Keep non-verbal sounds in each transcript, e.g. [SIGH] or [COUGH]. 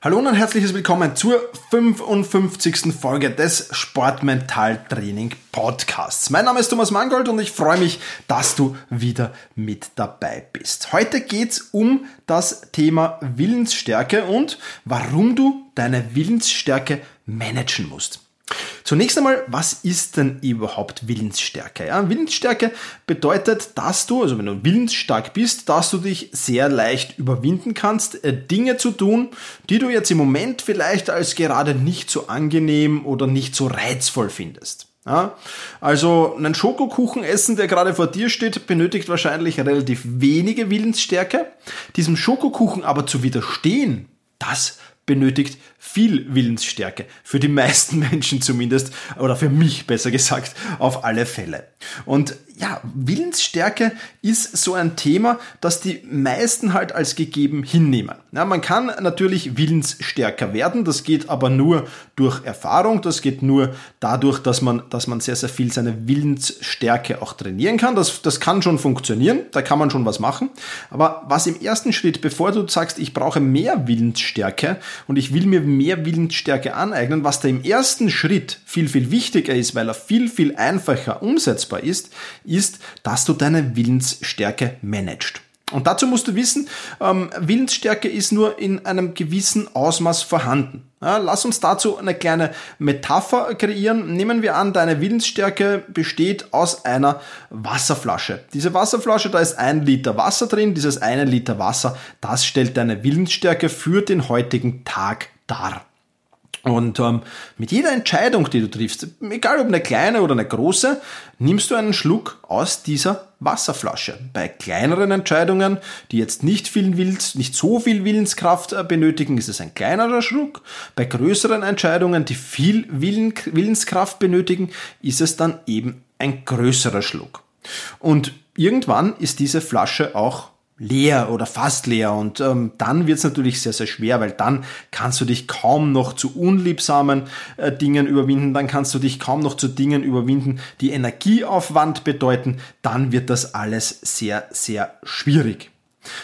Hallo und ein herzliches Willkommen zur 55. Folge des Sportmental Training Podcasts. Mein Name ist Thomas Mangold und ich freue mich, dass du wieder mit dabei bist. Heute geht's um das Thema Willensstärke und warum du deine Willensstärke managen musst. Zunächst einmal, was ist denn überhaupt Willensstärke? Ja, Willensstärke bedeutet, dass du, also wenn du willensstark bist, dass du dich sehr leicht überwinden kannst, äh, Dinge zu tun, die du jetzt im Moment vielleicht als gerade nicht so angenehm oder nicht so reizvoll findest. Ja, also einen Schokokuchen essen, der gerade vor dir steht, benötigt wahrscheinlich relativ wenige Willensstärke. Diesem Schokokuchen aber zu widerstehen, das benötigt viel Willensstärke. Für die meisten [LAUGHS] Menschen zumindest, oder für mich besser gesagt, auf alle Fälle. Und ja, Willensstärke ist so ein Thema, das die meisten halt als gegeben hinnehmen. Ja, man kann natürlich willensstärker werden, das geht aber nur durch Erfahrung, das geht nur dadurch, dass man, dass man sehr, sehr viel seine Willensstärke auch trainieren kann. Das, das kann schon funktionieren, da kann man schon was machen. Aber was im ersten Schritt, bevor du sagst, ich brauche mehr Willensstärke und ich will mir mehr Willensstärke aneignen, was da im ersten Schritt viel, viel wichtiger ist, weil er viel, viel einfacher umsetzbar ist, ist, dass du deine Willensstärke managst. Und dazu musst du wissen, ähm, Willensstärke ist nur in einem gewissen Ausmaß vorhanden. Lass uns dazu eine kleine Metapher kreieren. Nehmen wir an, deine Willensstärke besteht aus einer Wasserflasche. Diese Wasserflasche, da ist ein Liter Wasser drin. Dieses eine Liter Wasser, das stellt deine Willensstärke für den heutigen Tag dar. Und ähm, mit jeder Entscheidung, die du triffst, egal ob eine kleine oder eine große, nimmst du einen Schluck aus dieser Wasserflasche. Bei kleineren Entscheidungen, die jetzt nicht viel Willens, nicht so viel Willenskraft äh, benötigen, ist es ein kleinerer Schluck. Bei größeren Entscheidungen, die viel Willen, Willenskraft benötigen, ist es dann eben ein größerer Schluck. Und irgendwann ist diese Flasche auch leer oder fast leer und ähm, dann wird es natürlich sehr, sehr schwer, weil dann kannst du dich kaum noch zu unliebsamen äh, Dingen überwinden, dann kannst du dich kaum noch zu Dingen überwinden, die Energieaufwand bedeuten, dann wird das alles sehr, sehr schwierig.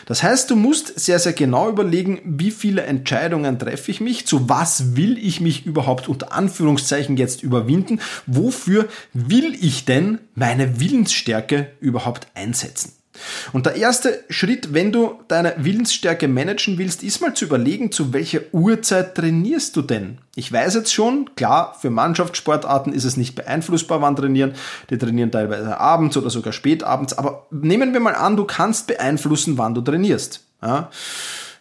Das heißt, du musst sehr, sehr genau überlegen, wie viele Entscheidungen treffe ich mich, zu was will ich mich überhaupt unter Anführungszeichen jetzt überwinden, wofür will ich denn meine Willensstärke überhaupt einsetzen. Und der erste Schritt, wenn du deine Willensstärke managen willst, ist mal zu überlegen, zu welcher Uhrzeit trainierst du denn? Ich weiß jetzt schon, klar, für Mannschaftssportarten ist es nicht beeinflussbar, wann trainieren. Die trainieren teilweise abends oder sogar spätabends. Aber nehmen wir mal an, du kannst beeinflussen, wann du trainierst. Ja?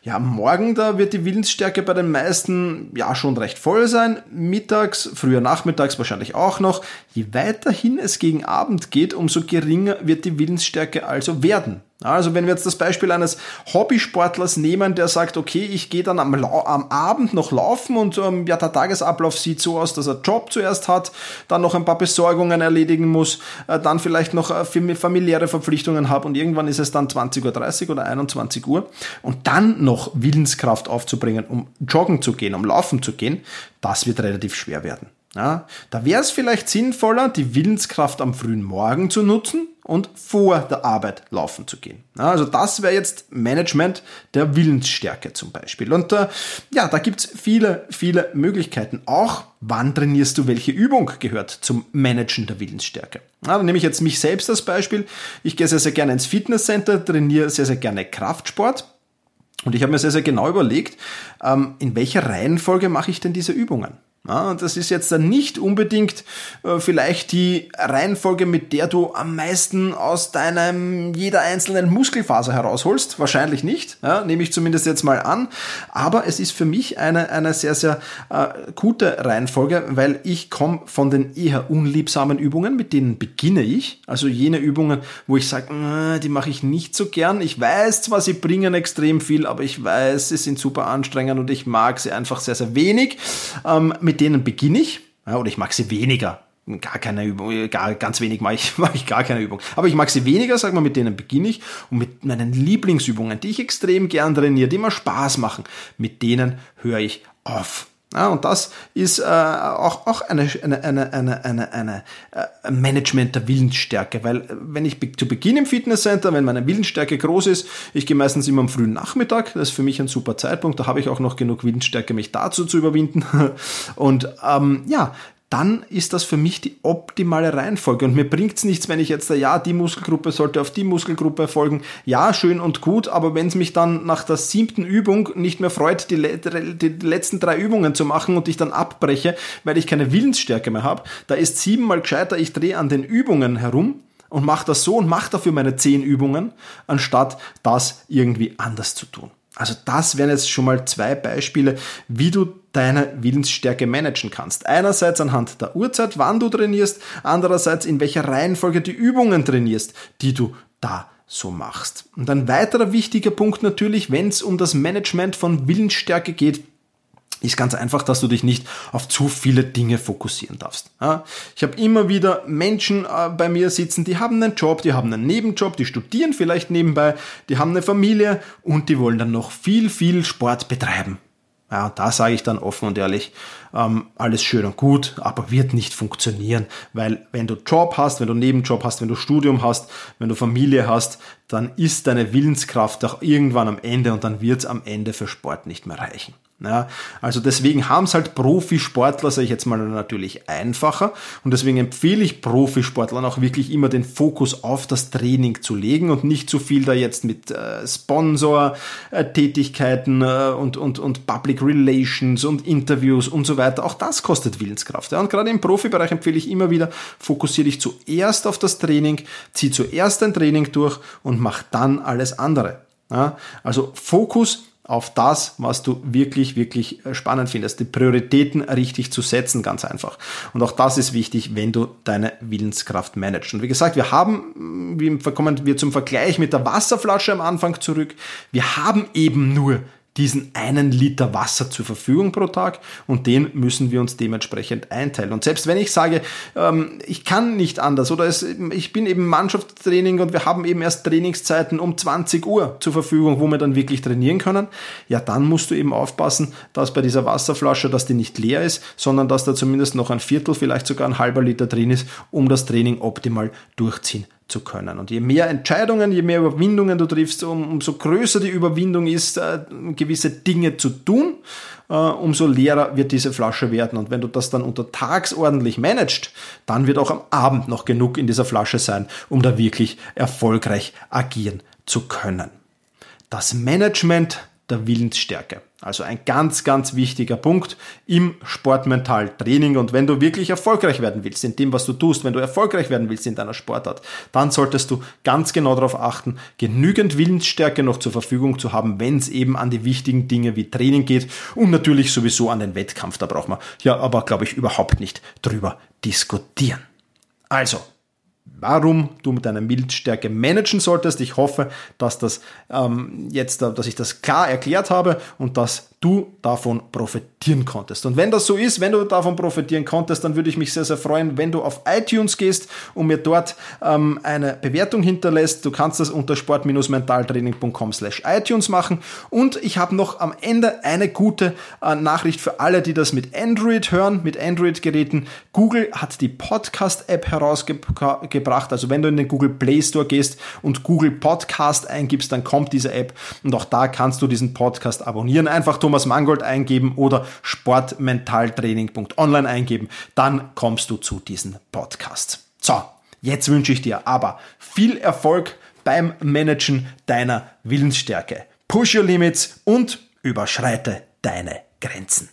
Ja, morgen, da wird die Willensstärke bei den meisten ja schon recht voll sein. Mittags, früher nachmittags wahrscheinlich auch noch. Je weiterhin es gegen Abend geht, umso geringer wird die Willensstärke also werden. Also wenn wir jetzt das Beispiel eines Hobbysportlers nehmen, der sagt, okay, ich gehe dann am, am, Abend noch laufen und ähm, ja, der Tagesablauf sieht so aus, dass er Job zuerst hat, dann noch ein paar Besorgungen erledigen muss, äh, dann vielleicht noch äh, familiäre Verpflichtungen hat und irgendwann ist es dann 20.30 Uhr oder 21 Uhr und dann noch Willenskraft aufzubringen, um joggen zu gehen, um laufen zu gehen, das wird relativ schwer werden. Ja, da wäre es vielleicht sinnvoller, die Willenskraft am frühen Morgen zu nutzen und vor der Arbeit laufen zu gehen. Ja, also das wäre jetzt Management der Willensstärke zum Beispiel. Und äh, ja, da gibt's viele, viele Möglichkeiten. Auch wann trainierst du welche Übung gehört zum Managen der Willensstärke. Ja, dann nehme ich jetzt mich selbst als Beispiel. Ich gehe sehr, sehr gerne ins Fitnesscenter, trainiere sehr, sehr gerne Kraftsport. Und ich habe mir sehr, sehr genau überlegt, ähm, in welcher Reihenfolge mache ich denn diese Übungen? Ja, und das ist jetzt dann nicht unbedingt äh, vielleicht die Reihenfolge, mit der du am meisten aus deinem jeder einzelnen Muskelfaser herausholst. Wahrscheinlich nicht, ja, nehme ich zumindest jetzt mal an. Aber es ist für mich eine, eine sehr, sehr äh, gute Reihenfolge, weil ich komme von den eher unliebsamen Übungen, mit denen beginne ich. Also jene Übungen, wo ich sage, äh, die mache ich nicht so gern. Ich weiß zwar, sie bringen extrem viel, aber ich weiß, sie sind super anstrengend und ich mag sie einfach sehr, sehr wenig. Ähm, mit denen beginne ich, ja, oder ich mag sie weniger. gar keine Übung, gar, ganz wenig mache ich, [LAUGHS] mache ich gar keine Übung. Aber ich mag sie weniger, sag mal, mit denen beginne ich und mit meinen Lieblingsübungen, die ich extrem gern trainiere, die mir Spaß machen, mit denen höre ich auf. Ja, und das ist äh, auch, auch eine, eine, eine, eine, eine, eine äh, Management der Willensstärke, weil äh, wenn ich zu Beginn im Fitnesscenter, wenn meine Willensstärke groß ist, ich gehe meistens immer am frühen Nachmittag, das ist für mich ein super Zeitpunkt, da habe ich auch noch genug Willensstärke, mich dazu zu überwinden. [LAUGHS] Und ähm, ja, dann ist das für mich die optimale Reihenfolge. Und mir bringt es nichts, wenn ich jetzt, ja, die Muskelgruppe sollte auf die Muskelgruppe folgen. Ja, schön und gut, aber wenn es mich dann nach der siebten Übung nicht mehr freut, die, die letzten drei Übungen zu machen und ich dann abbreche, weil ich keine Willensstärke mehr habe, da ist siebenmal gescheiter, ich drehe an den Übungen herum und mache das so und mache dafür meine zehn Übungen, anstatt das irgendwie anders zu tun. Also das wären jetzt schon mal zwei Beispiele, wie du deine Willensstärke managen kannst. Einerseits anhand der Uhrzeit, wann du trainierst, andererseits in welcher Reihenfolge die Übungen trainierst, die du da so machst. Und ein weiterer wichtiger Punkt natürlich, wenn es um das Management von Willensstärke geht, ist ganz einfach, dass du dich nicht auf zu viele Dinge fokussieren darfst. Ich habe immer wieder Menschen äh, bei mir sitzen, die haben einen Job, die haben einen Nebenjob, die studieren vielleicht nebenbei, die haben eine Familie und die wollen dann noch viel, viel Sport betreiben. Ja, und da sage ich dann offen und ehrlich, ähm, alles schön und gut, aber wird nicht funktionieren, weil wenn du Job hast, wenn du Nebenjob hast, wenn du Studium hast, wenn du Familie hast, dann ist deine Willenskraft auch irgendwann am Ende und dann wird es am Ende für Sport nicht mehr reichen. Ja, also deswegen haben es halt Profisportler, sage ich jetzt mal, natürlich einfacher. Und deswegen empfehle ich Profisportlern auch wirklich immer den Fokus auf das Training zu legen und nicht zu viel da jetzt mit äh, Sponsor-Tätigkeiten äh, und, und, und Public Relations und Interviews und so weiter. Auch das kostet Willenskraft. Ja. Und gerade im Profibereich empfehle ich immer wieder, fokussiere dich zuerst auf das Training, zieh zuerst ein Training durch und mach dann alles andere. Ja. Also Fokus auf das, was du wirklich, wirklich äh, spannend findest. Die Prioritäten richtig zu setzen, ganz einfach. Und auch das ist wichtig, wenn du deine Willenskraft managst. Und wie gesagt, wir haben, wie kommen wir zum Vergleich mit der Wasserflasche am Anfang zurück, wir haben eben nur diesen einen Liter Wasser zur Verfügung pro Tag und den müssen wir uns dementsprechend einteilen. Und selbst wenn ich sage, ähm, ich kann nicht anders oder es, ich bin eben Mannschaftstraining und wir haben eben erst Trainingszeiten um 20 Uhr zur Verfügung, wo wir dann wirklich trainieren können, ja, dann musst du eben aufpassen, dass bei dieser Wasserflasche, dass die nicht leer ist, sondern dass da zumindest noch ein Viertel, vielleicht sogar ein halber Liter drin ist, um das Training optimal durchziehen zu können. Und je mehr Entscheidungen, je mehr Überwindungen du triffst, um, umso größer die Überwindung ist, äh, gewisse Dinge zu tun, äh, umso leerer wird diese Flasche werden. Und wenn du das dann untertags ordentlich managst, dann wird auch am Abend noch genug in dieser Flasche sein, um da wirklich erfolgreich agieren zu können. Das Management der Willensstärke. Also ein ganz, ganz wichtiger Punkt im Sportmental-Training. Und wenn du wirklich erfolgreich werden willst in dem, was du tust, wenn du erfolgreich werden willst in deiner Sportart, dann solltest du ganz genau darauf achten, genügend Willensstärke noch zur Verfügung zu haben, wenn es eben an die wichtigen Dinge wie Training geht und natürlich sowieso an den Wettkampf. Da braucht man ja aber, glaube ich, überhaupt nicht drüber diskutieren. Also, warum du mit deiner Willensstärke managen solltest. Ich hoffe, dass das ähm, jetzt, dass ich das klar erklärt habe und dass du davon profitieren konntest. Und wenn das so ist, wenn du davon profitieren konntest, dann würde ich mich sehr, sehr freuen, wenn du auf iTunes gehst und mir dort ähm, eine Bewertung hinterlässt. Du kannst das unter sport-mentaltraining.com slash iTunes machen. Und ich habe noch am Ende eine gute äh, Nachricht für alle, die das mit Android hören, mit Android-Geräten. Google hat die Podcast-App herausgebracht. Also wenn du in den Google Play Store gehst und Google Podcast eingibst, dann kommt diese App und auch da kannst du diesen Podcast abonnieren. Einfach Thomas Mangold eingeben oder sportmentaltraining.online eingeben, dann kommst du zu diesem Podcast. So, jetzt wünsche ich dir aber viel Erfolg beim Managen deiner Willensstärke. Push your limits und überschreite deine Grenzen.